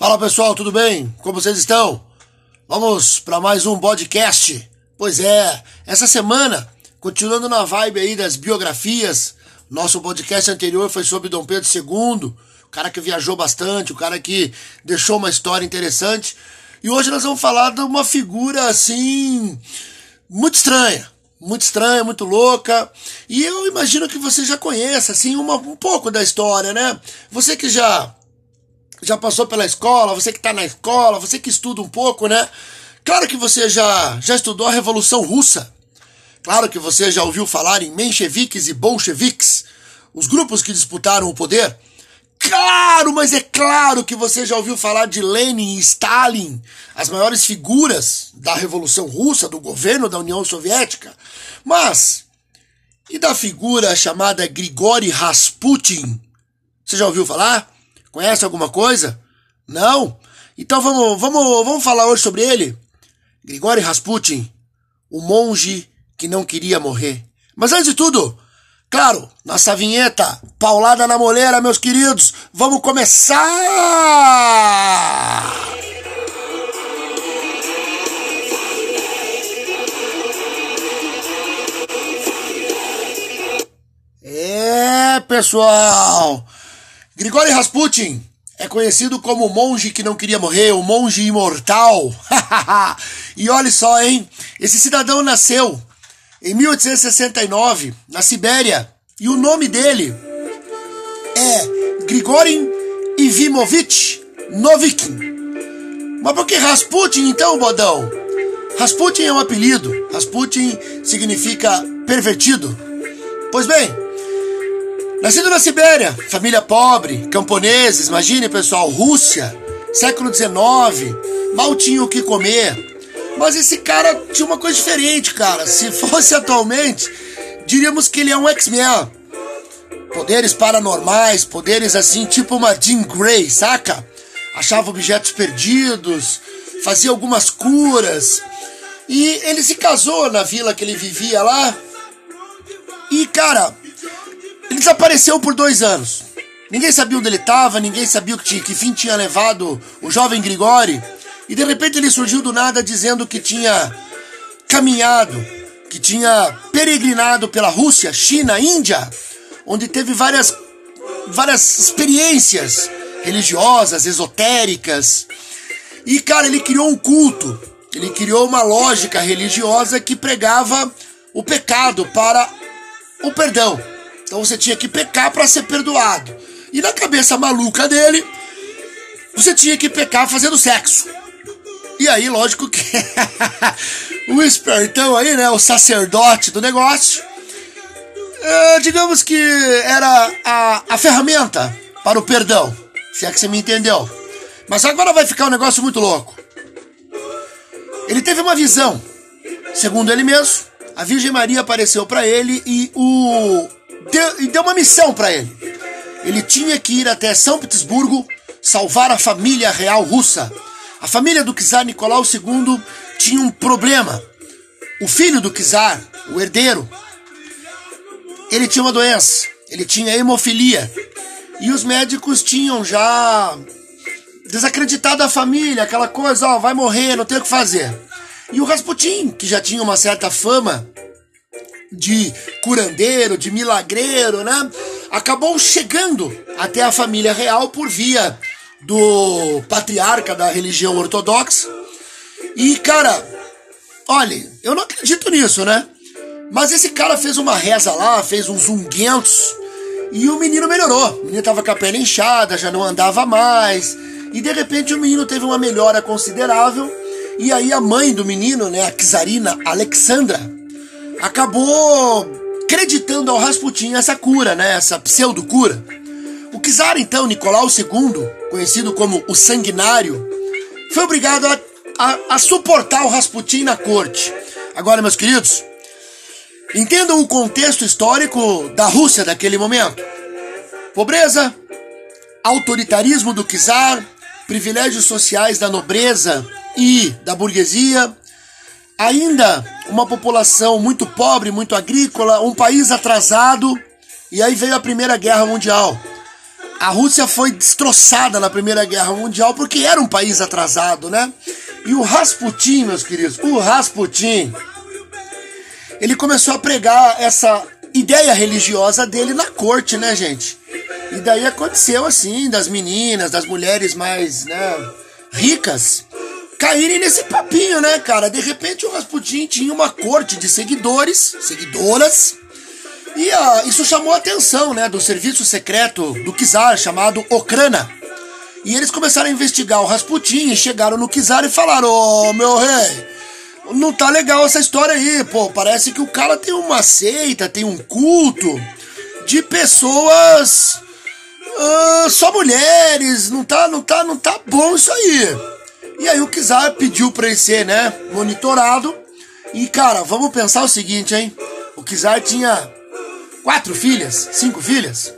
Fala pessoal, tudo bem? Como vocês estão? Vamos para mais um podcast. Pois é, essa semana, continuando na vibe aí das biografias, nosso podcast anterior foi sobre Dom Pedro II, o cara que viajou bastante, o cara que deixou uma história interessante. E hoje nós vamos falar de uma figura assim muito estranha, muito estranha, muito louca. E eu imagino que você já conheça assim uma, um pouco da história, né? Você que já já passou pela escola, você que está na escola, você que estuda um pouco, né? Claro que você já, já estudou a Revolução Russa. Claro que você já ouviu falar em mencheviques e bolcheviques, os grupos que disputaram o poder. Claro, mas é claro que você já ouviu falar de Lenin e Stalin, as maiores figuras da Revolução Russa, do governo da União Soviética. Mas, e da figura chamada Grigori Rasputin? Você já ouviu falar? Conhece alguma coisa? Não? Então vamos, vamos, vamos falar hoje sobre ele. Grigori Rasputin, o monge que não queria morrer. Mas antes de tudo, claro, nossa vinheta, paulada na moleira, meus queridos, vamos começar! É, pessoal! Grigori Rasputin é conhecido como o monge que não queria morrer, o monge imortal. e olha só, hein? Esse cidadão nasceu em 1869 na Sibéria e o nome dele é Grigorin Ivimovich Novikin. Mas por que Rasputin então, bodão? Rasputin é um apelido. Rasputin significa pervertido. Pois bem, Nascido na Sibéria, família pobre, camponeses, imagine pessoal, Rússia, século XIX, mal tinha o que comer. Mas esse cara tinha uma coisa diferente, cara. Se fosse atualmente, diríamos que ele é um X-Men. Poderes paranormais, poderes assim, tipo uma Jean Grey, saca? Achava objetos perdidos, fazia algumas curas. E ele se casou na vila que ele vivia lá. E, cara, ele desapareceu por dois anos. Ninguém sabia onde ele estava, ninguém sabia que, que fim tinha levado o jovem Grigori. E de repente ele surgiu do nada dizendo que tinha caminhado, que tinha peregrinado pela Rússia, China, Índia, onde teve várias, várias experiências religiosas, esotéricas. E cara, ele criou um culto, ele criou uma lógica religiosa que pregava o pecado para o perdão. Então você tinha que pecar para ser perdoado. E na cabeça maluca dele, você tinha que pecar fazendo sexo. E aí, lógico que o espertão aí, né, o sacerdote do negócio, é, digamos que era a, a ferramenta para o perdão, se é que você me entendeu. Mas agora vai ficar um negócio muito louco. Ele teve uma visão, segundo ele mesmo, a Virgem Maria apareceu para ele e o deu, e deu uma missão para ele. Ele tinha que ir até São Petersburgo salvar a família real russa. A família do czar Nicolau II tinha um problema. O filho do czar, o herdeiro, ele tinha uma doença. Ele tinha hemofilia. E os médicos tinham já desacreditado a família, aquela coisa, ó, vai morrer, não tem o que fazer. E o Rasputin, que já tinha uma certa fama de curandeiro, de milagreiro, né? Acabou chegando até a família real por via do patriarca da religião ortodoxa. E, cara, olha, eu não acredito nisso, né? Mas esse cara fez uma reza lá, fez uns unguentos e o menino melhorou. O menino tava com a pele inchada, já não andava mais. E de repente o menino teve uma melhora considerável. E aí a mãe do menino, né, a czarina Alexandra, acabou acreditando ao Rasputin essa cura, né, essa pseudo-cura. O czar, então, Nicolau II, conhecido como o Sanguinário, foi obrigado a, a, a suportar o Rasputin na corte. Agora, meus queridos, entendam o contexto histórico da Rússia daquele momento. Pobreza, autoritarismo do czar, privilégios sociais da nobreza e da burguesia, ainda uma população muito pobre, muito agrícola, um país atrasado, e aí veio a Primeira Guerra Mundial. a Rússia foi destroçada na Primeira Guerra Mundial porque era um país atrasado, né? E o Rasputin, meus queridos, o Rasputin, ele começou a pregar essa ideia religiosa dele na corte, né, gente? E daí aconteceu assim, das meninas, das mulheres mais, né, ricas, caírem nesse papinho, né, cara? De repente o Rasputin tinha uma corte de seguidores, seguidoras, e uh, isso chamou a atenção, né, do serviço secreto do czar chamado Okrana. E eles começaram a investigar o Rasputin e chegaram no czar e falaram: Ô oh, meu rei, não tá legal essa história aí, pô. Parece que o cara tem uma seita, tem um culto de pessoas. Uh, só mulheres, não tá, não tá, não tá bom isso aí. E aí o Kizar pediu pra ele ser, né, monitorado. E cara, vamos pensar o seguinte, hein? O Kizar tinha quatro filhas, cinco filhas.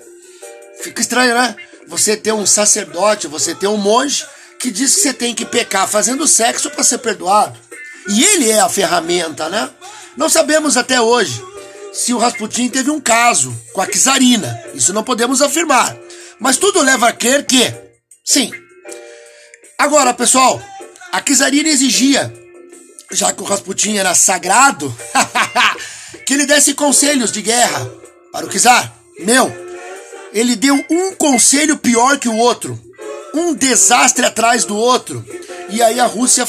Fica estranho, né? Você ter um sacerdote, você ter um monge que diz que você tem que pecar fazendo sexo para ser perdoado. E ele é a ferramenta, né? Não sabemos até hoje se o Rasputin teve um caso com a Czarina. Isso não podemos afirmar. Mas tudo leva a crer que, sim. Agora, pessoal, a Czarina exigia, já que o Rasputin era sagrado, que ele desse conselhos de guerra para o Czar. Meu, ele deu um conselho pior que o outro. Um desastre atrás do outro. E aí a Rússia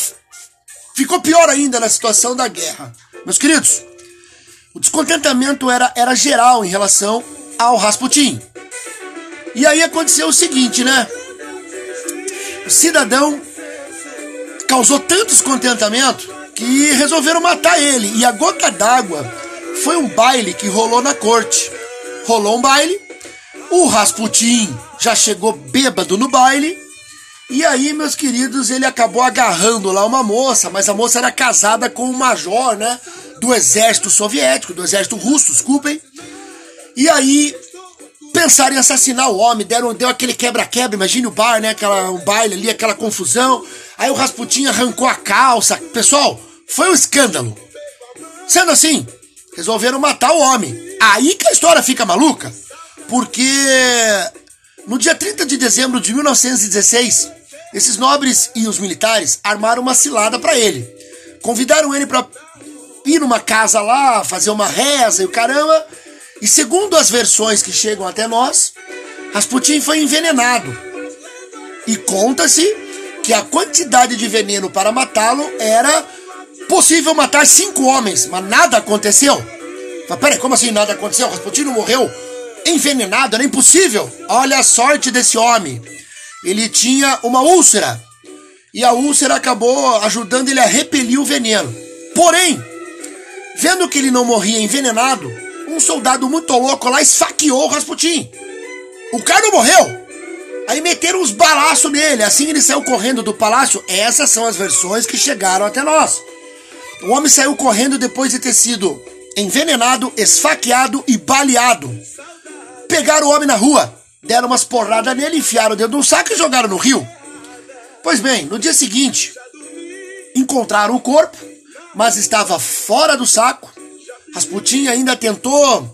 ficou pior ainda na situação da guerra. Meus queridos, o descontentamento era, era geral em relação ao Rasputin. E aí aconteceu o seguinte, né? O cidadão causou tanto descontentamento que resolveram matar ele. E a gota d'água foi um baile que rolou na corte. Rolou um baile, o Rasputin já chegou bêbado no baile e aí, meus queridos, ele acabou agarrando lá uma moça, mas a moça era casada com um major, né? Do exército soviético, do exército russo, desculpem. E aí, pensaram em assassinar o homem, deram, deu aquele quebra-quebra, imagine o bar, né? Aquela, um baile ali, aquela confusão. Aí o Rasputin arrancou a calça. Pessoal, foi um escândalo. Sendo assim, resolveram matar o homem. Aí que a história fica maluca. Porque no dia 30 de dezembro de 1916, esses nobres e os militares armaram uma cilada para ele. Convidaram ele para ir numa casa lá, fazer uma reza e o caramba. E segundo as versões que chegam até nós, Rasputin foi envenenado. E conta-se que a quantidade de veneno para matá-lo era possível matar cinco homens, mas nada aconteceu. Mas peraí, como assim nada aconteceu? Rasputin não morreu envenenado, era impossível. Olha a sorte desse homem. Ele tinha uma úlcera. E a úlcera acabou ajudando ele a repelir o veneno. Porém, vendo que ele não morria envenenado, um soldado muito louco lá esfaqueou o Rasputin. O cara não morreu. Aí meteram uns balaços nele. Assim ele saiu correndo do palácio. Essas são as versões que chegaram até nós. O homem saiu correndo depois de ter sido envenenado, esfaqueado e baleado. Pegaram o homem na rua, deram umas porradas nele, enfiaram dentro de um saco e jogaram no rio. Pois bem, no dia seguinte, encontraram o corpo, mas estava fora do saco. Rasputin ainda tentou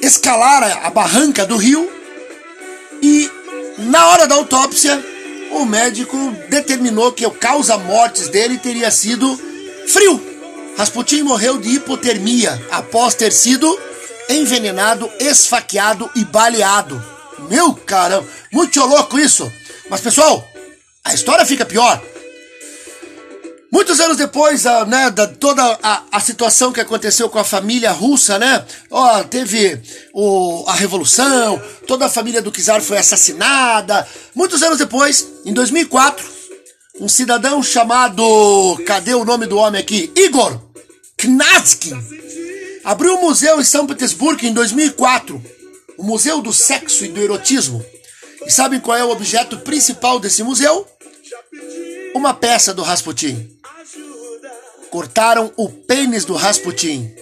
escalar a barranca do rio e, na hora da autópsia, o médico determinou que o causa-mortes dele teria sido frio. Rasputin morreu de hipotermia após ter sido envenenado, esfaqueado e baleado. Meu caramba, muito louco isso. Mas pessoal, a história fica pior. Muitos anos depois, né, da toda a, a, situação que aconteceu com a família russa, né? Ó, teve o, a revolução, toda a família do czar foi assassinada. Muitos anos depois, em 2004, um cidadão chamado, cadê o nome do homem aqui? Igor Knatsky abriu um museu em São Petersburgo em 2004, o Museu do Sexo e do Erotismo. E sabem qual é o objeto principal desse museu? Uma peça do Rasputin. Cortaram o pênis do Rasputin.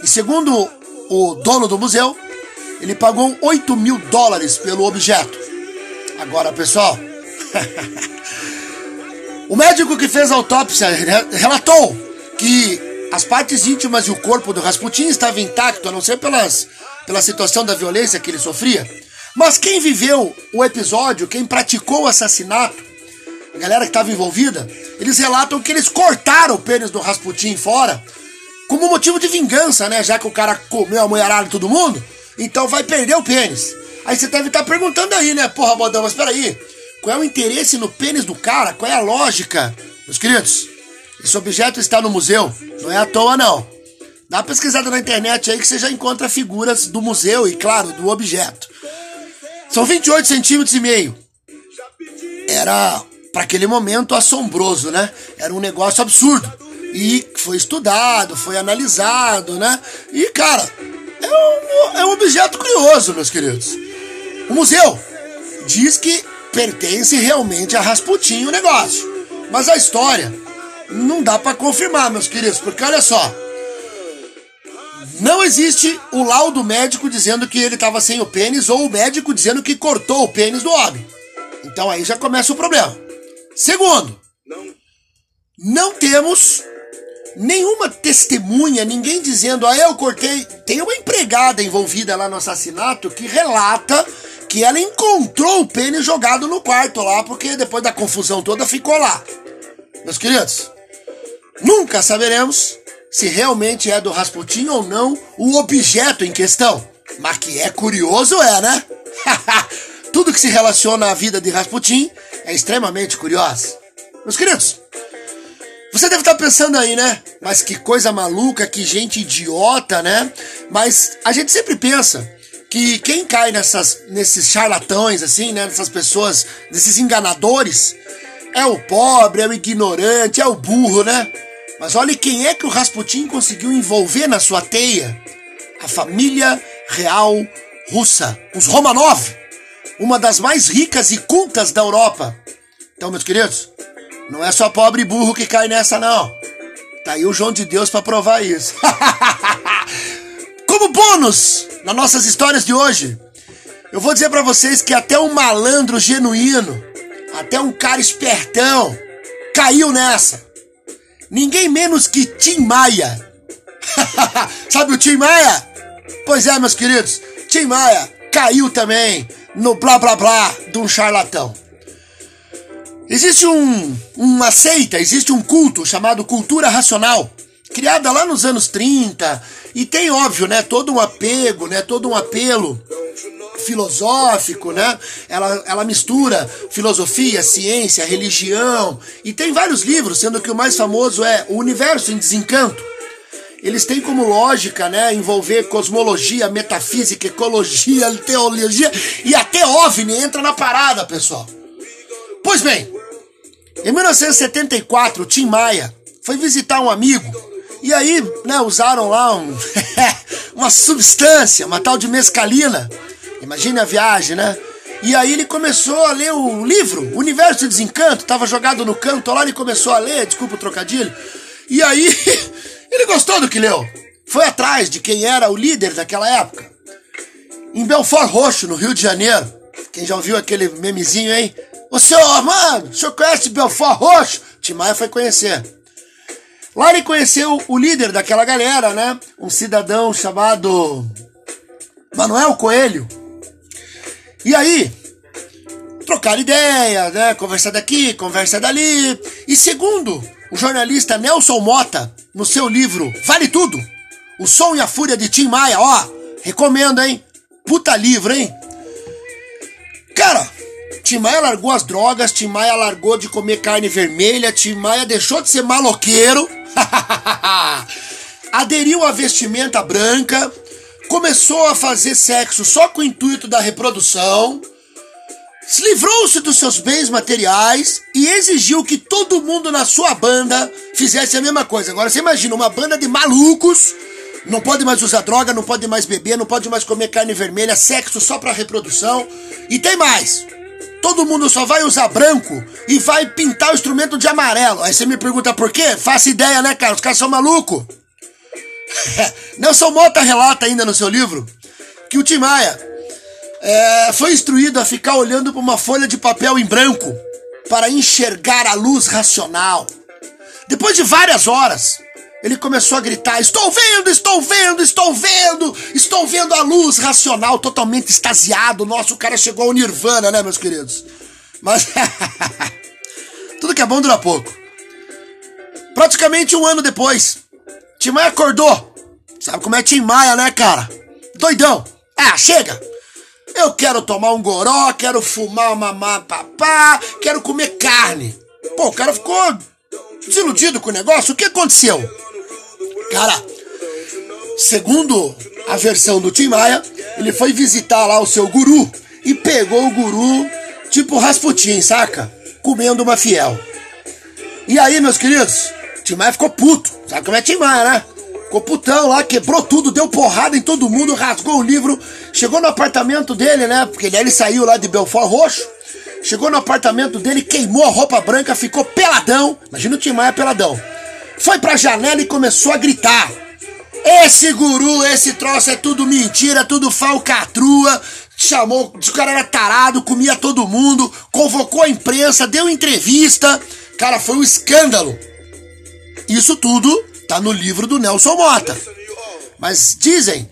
E segundo o dono do museu, ele pagou 8 mil dólares pelo objeto. Agora, pessoal, o médico que fez a autópsia relatou que as partes íntimas e o corpo do Rasputin estavam intactos, a não ser pelas, pela situação da violência que ele sofria. Mas quem viveu o episódio, quem praticou o assassinato, a galera que estava envolvida, eles relatam que eles cortaram o pênis do Rasputin fora como motivo de vingança, né? Já que o cara comeu a mulherada de todo mundo, então vai perder o pênis. Aí você deve estar tá perguntando aí, né? Porra, Bodão, mas peraí. Qual é o interesse no pênis do cara? Qual é a lógica? Meus queridos, esse objeto está no museu. Não é à toa, não. Dá uma pesquisada na internet aí que você já encontra figuras do museu e, claro, do objeto. São 28 centímetros e meio. Era, para aquele momento, assombroso, né? Era um negócio absurdo. E foi estudado, foi analisado, né? E, cara, é um, é um objeto curioso, meus queridos. O museu diz que pertence realmente a Rasputin o negócio. Mas a história não dá para confirmar, meus queridos, porque olha só. Não existe o laudo médico dizendo que ele estava sem o pênis ou o médico dizendo que cortou o pênis do homem. Então aí já começa o problema. Segundo, não temos nenhuma testemunha, ninguém dizendo, ah, eu cortei. Tem uma empregada envolvida lá no assassinato que relata que ela encontrou o pênis jogado no quarto lá, porque depois da confusão toda ficou lá. Meus queridos, nunca saberemos se realmente é do Rasputin ou não o objeto em questão. Mas que é curioso é, né? Tudo que se relaciona à vida de Rasputin é extremamente curioso. Meus queridos, você deve estar pensando aí, né? Mas que coisa maluca, que gente idiota, né? Mas a gente sempre pensa que quem cai nessas, nesses charlatões, assim, né? Nessas pessoas, nesses enganadores, é o pobre, é o ignorante, é o burro, né? Mas olhe quem é que o Rasputin conseguiu envolver na sua teia. A família real russa, os Romanov, uma das mais ricas e cultas da Europa. Então, meus queridos, não é só pobre e burro que cai nessa, não. Tá aí o João de Deus para provar isso. Como bônus nas nossas histórias de hoje, eu vou dizer para vocês que até um malandro genuíno, até um cara espertão, caiu nessa. Ninguém menos que Tim Maia. Sabe o Tim Maia? Pois é, meus queridos, Tim Maia caiu também no blá blá blá de um charlatão. Existe um, uma seita, existe um culto chamado cultura racional, criada lá nos anos 30, e tem, óbvio, né, todo um apego, né, todo um apelo filosófico, né? Ela, ela mistura filosofia, ciência, religião e tem vários livros, sendo que o mais famoso é O Universo em Desencanto. Eles têm como lógica, né, envolver cosmologia, metafísica, ecologia, teologia e até OVNI entra na parada, pessoal. Pois bem, em 1974, Tim Maia foi visitar um amigo e aí, né, usaram lá um, uma substância, uma tal de mescalina Imagine a viagem, né? E aí ele começou a ler o livro, Universo de Desencanto, tava jogado no canto lá, ele começou a ler, desculpa o trocadilho. E aí ele gostou do que leu. Foi atrás de quem era o líder daquela época. Em Belfort Roxo, no Rio de Janeiro. Quem já ouviu aquele memezinho aí? O senhor, mano, o senhor conhece Belfort Roxo? Timaya foi conhecer. Lá ele conheceu o líder daquela galera, né? Um cidadão chamado Manuel Coelho. E aí, trocar ideia, né? Conversa daqui, conversa dali. E segundo o jornalista Nelson Mota, no seu livro Vale Tudo, O Som e a Fúria de Tim Maia, ó, recomendo, hein? Puta livro, hein? Cara, Tim Maia largou as drogas, Tim Maia largou de comer carne vermelha, Tim Maia deixou de ser maloqueiro, aderiu à vestimenta branca, começou a fazer sexo só com o intuito da reprodução, livrou-se dos seus bens materiais e exigiu que todo mundo na sua banda fizesse a mesma coisa. Agora você imagina uma banda de malucos, não pode mais usar droga, não pode mais beber, não pode mais comer carne vermelha, sexo só para reprodução. E tem mais. Todo mundo só vai usar branco e vai pintar o instrumento de amarelo. Aí você me pergunta por quê? Faça ideia, né, cara? Os caras são malucos. Nelson Mota relata ainda no seu livro que o Tim Maia é, foi instruído a ficar olhando para uma folha de papel em branco para enxergar a luz racional. Depois de várias horas, ele começou a gritar: Estou vendo, estou vendo, estou vendo, estou vendo a luz racional, totalmente extasiado. Nossa, o cara chegou ao Nirvana, né, meus queridos? Mas tudo que é bom dura pouco. Praticamente um ano depois, Tim Maia acordou. Sabe como é Tim Maia, né, cara? Doidão. Ah, chega! Eu quero tomar um goró, quero fumar uma mamapá, quero comer carne. Pô, o cara ficou desiludido com o negócio. O que aconteceu? Cara, segundo a versão do Tim Maia, ele foi visitar lá o seu guru e pegou o guru tipo Rasputin, saca? Comendo uma fiel. E aí, meus queridos, Tim Maia ficou puto. Sabe como é Tim Maia, né? Ficou putão lá, quebrou tudo, deu porrada em todo mundo, rasgou o livro, chegou no apartamento dele, né? Porque ele saiu lá de Belfort Roxo, chegou no apartamento dele, queimou a roupa branca, ficou peladão. Imagina o Tim Maia peladão. Foi pra janela e começou a gritar. Esse guru, esse troço é tudo mentira, tudo falcatrua. Chamou, o cara era tarado, comia todo mundo, convocou a imprensa, deu entrevista. Cara, foi um escândalo. Isso tudo Tá no livro do Nelson Mota. Mas dizem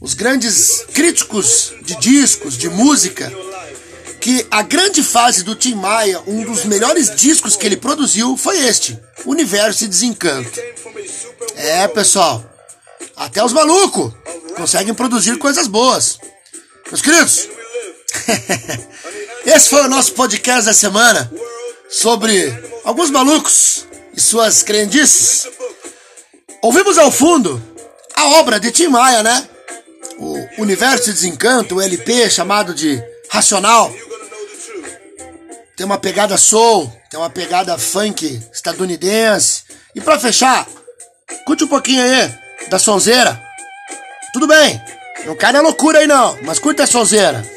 os grandes críticos de discos, de música, que a grande fase do Tim Maia, um dos melhores discos que ele produziu, foi este: Universo e Desencanto. É, pessoal, até os malucos conseguem produzir coisas boas. Meus queridos, esse foi o nosso podcast da semana sobre alguns malucos e suas crendices. Ouvimos ao fundo a obra de Tim Maia, né? O Universo de Desencanto, o LP chamado de Racional. Tem uma pegada soul, tem uma pegada funk estadunidense. E para fechar, curte um pouquinho aí da sonzeira. Tudo bem, não cai na loucura aí não, mas curte a sonzeira.